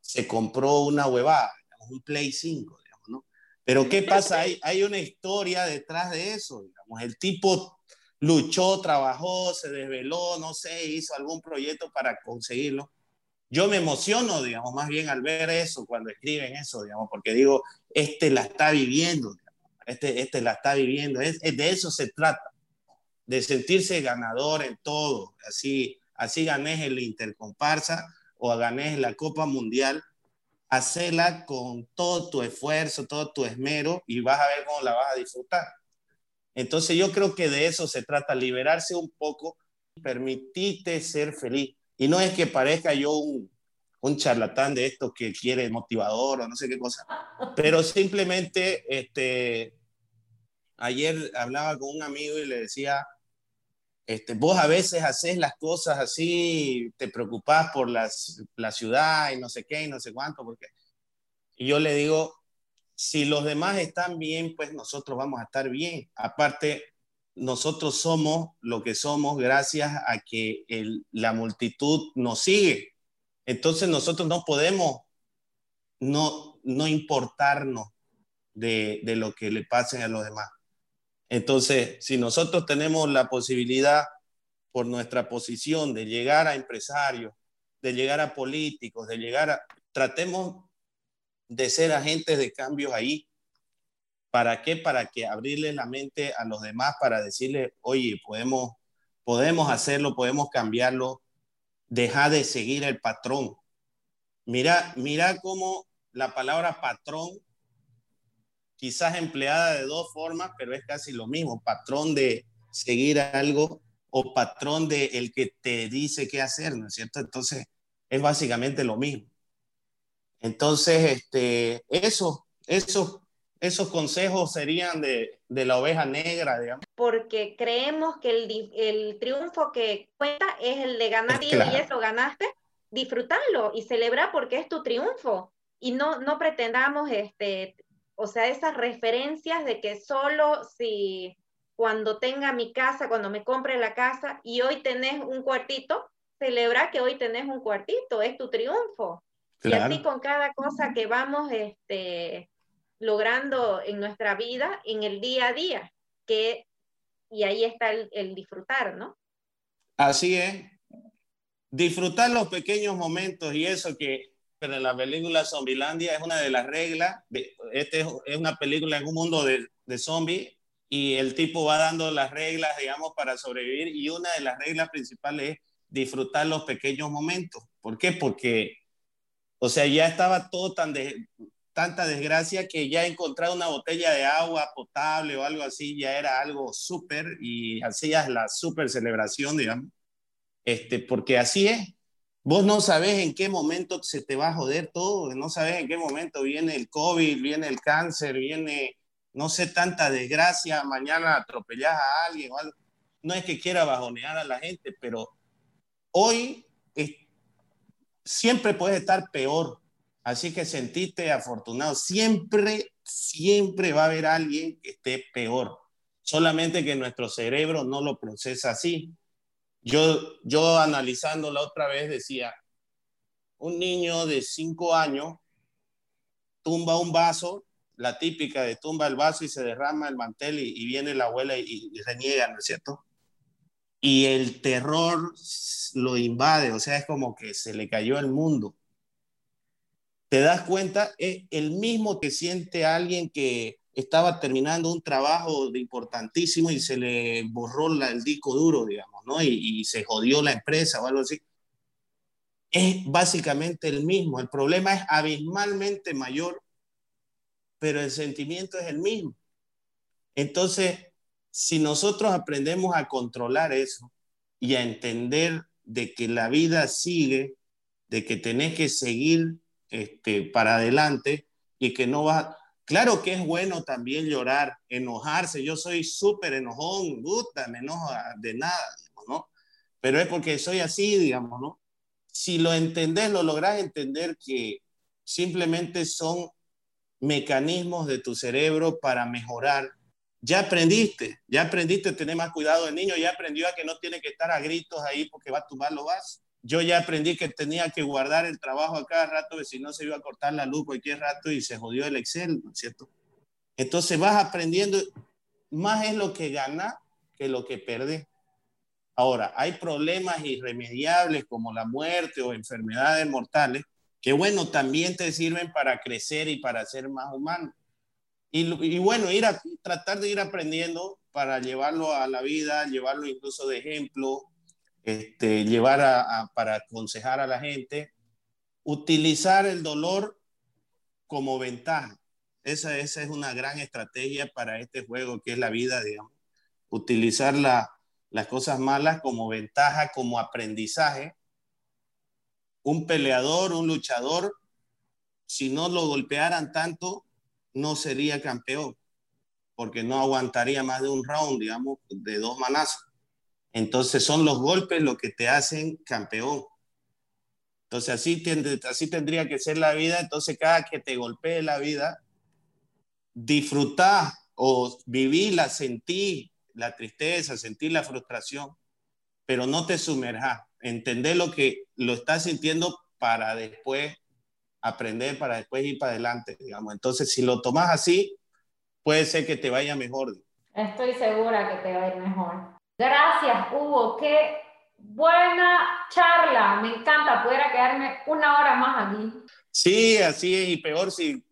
se compró una huevada, un Play 5, digamos, ¿no? Pero ¿qué pasa? Hay, hay una historia detrás de eso, digamos, el tipo luchó, trabajó, se desveló, no sé, hizo algún proyecto para conseguirlo. Yo me emociono, digamos, más bien al ver eso, cuando escriben eso, digamos, porque digo, este la está viviendo, este, este la está viviendo, es, es, de eso se trata, de sentirse ganador en todo, así, así ganes el Intercomparsa o ganes la Copa Mundial, hacerla con todo tu esfuerzo, todo tu esmero y vas a ver cómo la vas a disfrutar. Entonces yo creo que de eso se trata, liberarse un poco, permitirte ser feliz. Y no es que parezca yo un, charlatán de esto que quiere motivador o no sé qué cosa, pero simplemente este, ayer hablaba con un amigo y le decía, este, vos a veces haces las cosas así, te preocupás por las, la ciudad y no sé qué y no sé cuánto, porque... Y yo le digo, si los demás están bien, pues nosotros vamos a estar bien. Aparte, nosotros somos lo que somos gracias a que el, la multitud nos sigue. Entonces nosotros no podemos no, no importarnos de, de lo que le pasen a los demás. Entonces, si nosotros tenemos la posibilidad por nuestra posición de llegar a empresarios, de llegar a políticos, de llegar a... Tratemos de ser agentes de cambios ahí. ¿Para qué? Para que abrirle la mente a los demás, para decirle, oye, podemos, podemos hacerlo, podemos cambiarlo, deja de seguir el patrón. Mira, mira cómo la palabra patrón, quizás empleada de dos formas, pero es casi lo mismo, patrón de seguir algo o patrón de el que te dice qué hacer, ¿no es cierto? Entonces, es básicamente lo mismo. Entonces, este, eso, eso, esos consejos serían de, de, la oveja negra, digamos. Porque creemos que el, el triunfo que cuenta es el de ganar y, claro. y eso ganaste, disfrutarlo y celebrar porque es tu triunfo. Y no, no pretendamos este, o sea, esas referencias de que solo si cuando tenga mi casa, cuando me compre la casa y hoy tenés un cuartito, celebra que hoy tenés un cuartito, es tu triunfo. Y así con cada cosa que vamos este, logrando en nuestra vida, en el día a día, que, y ahí está el, el disfrutar, ¿no? Así es. Disfrutar los pequeños momentos y eso que pero en la película Zombielandia es una de las reglas. Este es, una película en un mundo de, de zombies y el tipo va dando las reglas, digamos, para sobrevivir y una de las reglas principales es disfrutar los pequeños momentos. ¿Por qué? Porque, o sea, ya estaba todo tan tanta desgracia que ya encontrar una botella de agua potable o algo así ya era algo súper y hacías la súper celebración, digamos. Este, porque así es, Vos no sabés en qué momento se te va a joder todo, no sabés en qué momento viene el COVID, viene el cáncer, viene, no sé, tanta desgracia, mañana atropellás a alguien o algo. No es que quiera bajonear a la gente, pero hoy siempre puede estar peor. Así que sentiste afortunado. Siempre, siempre va a haber alguien que esté peor. Solamente que nuestro cerebro no lo procesa así. Yo, yo analizando la otra vez decía, un niño de cinco años tumba un vaso, la típica de tumba el vaso y se derrama el mantel y, viene la abuela y, y, reniega, ¿no es cierto? Y el terror lo invade, o sea, es como que se le cayó el mundo. Te das cuenta, es el mismo que siente alguien que estaba terminando un trabajo importantísimo y se le borró el disco duro, digamos, ¿no? Y, se jodió la empresa o algo así. Es básicamente el mismo. El problema es abismalmente mayor, pero el sentimiento es el mismo. Entonces, si nosotros aprendemos a controlar eso y a entender de que la vida sigue, de que tenés que seguir este, para adelante y que no vas, Claro que es bueno también llorar, enojarse. Yo soy súper enojón, gusta, me enojo de nada, ¿no? Pero es porque soy así, digamos, ¿no? Si lo entendés, lo lográs entender que simplemente son mecanismos de tu cerebro para mejorar. Ya aprendiste, ya aprendiste a tener más cuidado del niño, ya aprendió a que no tiene que estar a gritos ahí porque va a tumbar los vasos yo ya aprendí que tenía que guardar el trabajo a cada rato, que si no se iba a cortar la luz cualquier rato y se jodió el Excel, ¿no es cierto? Entonces vas aprendiendo, más es lo que gana que lo que perde. Ahora, hay problemas irremediables como la muerte o enfermedades mortales, que bueno, también te sirven para crecer y para ser más humano. Y, y bueno, ir a, tratar de ir aprendiendo para llevarlo a la vida, llevarlo incluso de ejemplo, este, llevar a, para aconsejar a la gente, utilizar el dolor como ventaja. Esa, esa es una gran estrategia para este juego que es la vida, digamos. Utilizar las cosas malas como ventaja, como aprendizaje. Un peleador, un luchador, si no lo golpearan tanto, no sería campeón, porque no aguantaría más de un round, digamos, de dos manazos. Entonces son los golpes lo que te hacen campeón. Entonces así, tendría que ser la vida. Entonces cada que te golpee la vida, disfrutar o vivirla, sentir la tristeza, sentir la frustración, pero no te sumerjas. Entender lo que lo estás sintiendo para después aprender, para después ir para adelante, digamos. Entonces si lo tomas así, puede ser que te vaya mejor. Estoy segura que te va a ir mejor. Gracias, Hugo. Qué buena charla. Me encanta. Pudiera quedarme una hora más aquí. Sí, así es. Y peor si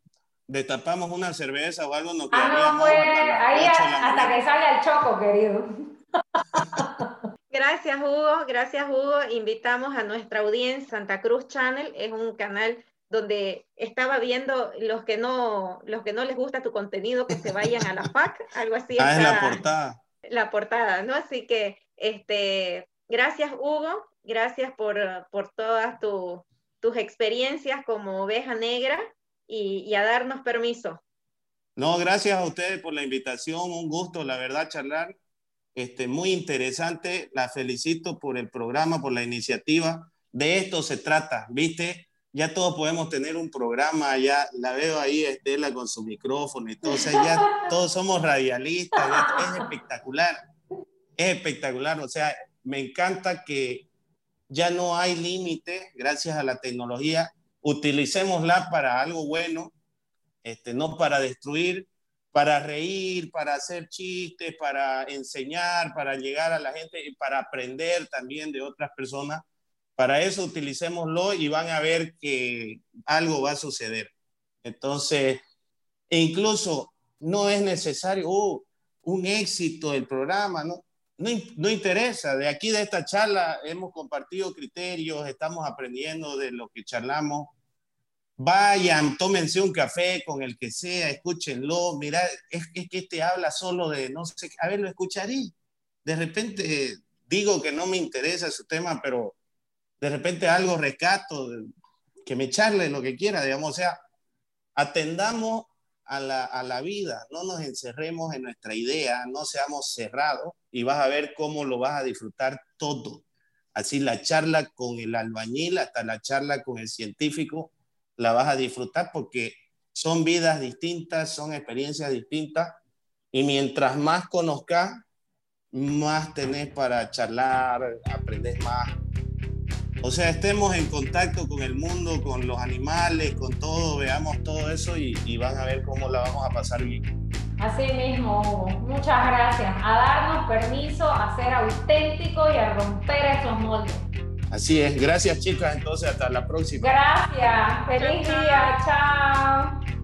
destapamos una cerveza o algo, no Ah, no, pues ahí hasta que salga el choco, querido. Gracias, Hugo. Gracias, Hugo. Invitamos a nuestra audiencia Santa Cruz Channel. Es un canal donde estaba viendo los que no, los que no les gusta tu contenido, que se vayan a la FAC, algo así. Ah, es la portada la portada, ¿no? Así que, este, gracias Hugo, gracias por, por todas tus experiencias como oveja negra y, a darnos permiso. No, gracias a ustedes por la invitación, un gusto, la verdad, charlar. Este, muy interesante, la felicito por el programa, por la iniciativa. De esto se trata, ¿viste? Ya todos podemos tener un programa, ya la veo ahí Estela con su micrófono y todo, o sea, ya todos somos radialistas, es espectacular, es espectacular, o sea, me encanta que ya no hay límite gracias a la tecnología, utilicémosla para algo bueno, este, no para destruir, para reír, para hacer chistes, para enseñar, para llegar a la gente y para aprender también de otras personas para eso utilicémoslo y van a ver que algo va a suceder. Entonces, e incluso no es necesario uh, un éxito del programa, ¿no? No, no, interesa. De aquí, de esta charla, hemos compartido criterios, estamos aprendiendo de lo que charlamos. Vayan, tómense un café con el que sea, escúchenlo. Mira, es, es que este habla solo de, no sé, a ver, lo escucharé. De repente digo que no me interesa su tema, pero de repente algo rescato, que me charle lo que quiera, digamos, o sea, atendamos a la, a la, vida, no nos encerremos en nuestra idea, no seamos cerrados y vas a ver cómo lo vas a disfrutar todo. Así la charla con el albañil hasta la charla con el científico, la vas a disfrutar porque son vidas distintas, son experiencias distintas y mientras más conozcas, más tenés para charlar, aprendes más, o sea, estemos en contacto con el mundo, con los animales, con todo, veamos todo eso y, van a ver cómo la vamos a pasar bien. Así mismo, Hugo. Muchas gracias. A darnos permiso a ser auténticos y a romper esos moldes. Así es. Gracias, chicas. Entonces, hasta la próxima. Gracias. Feliz día. Chao.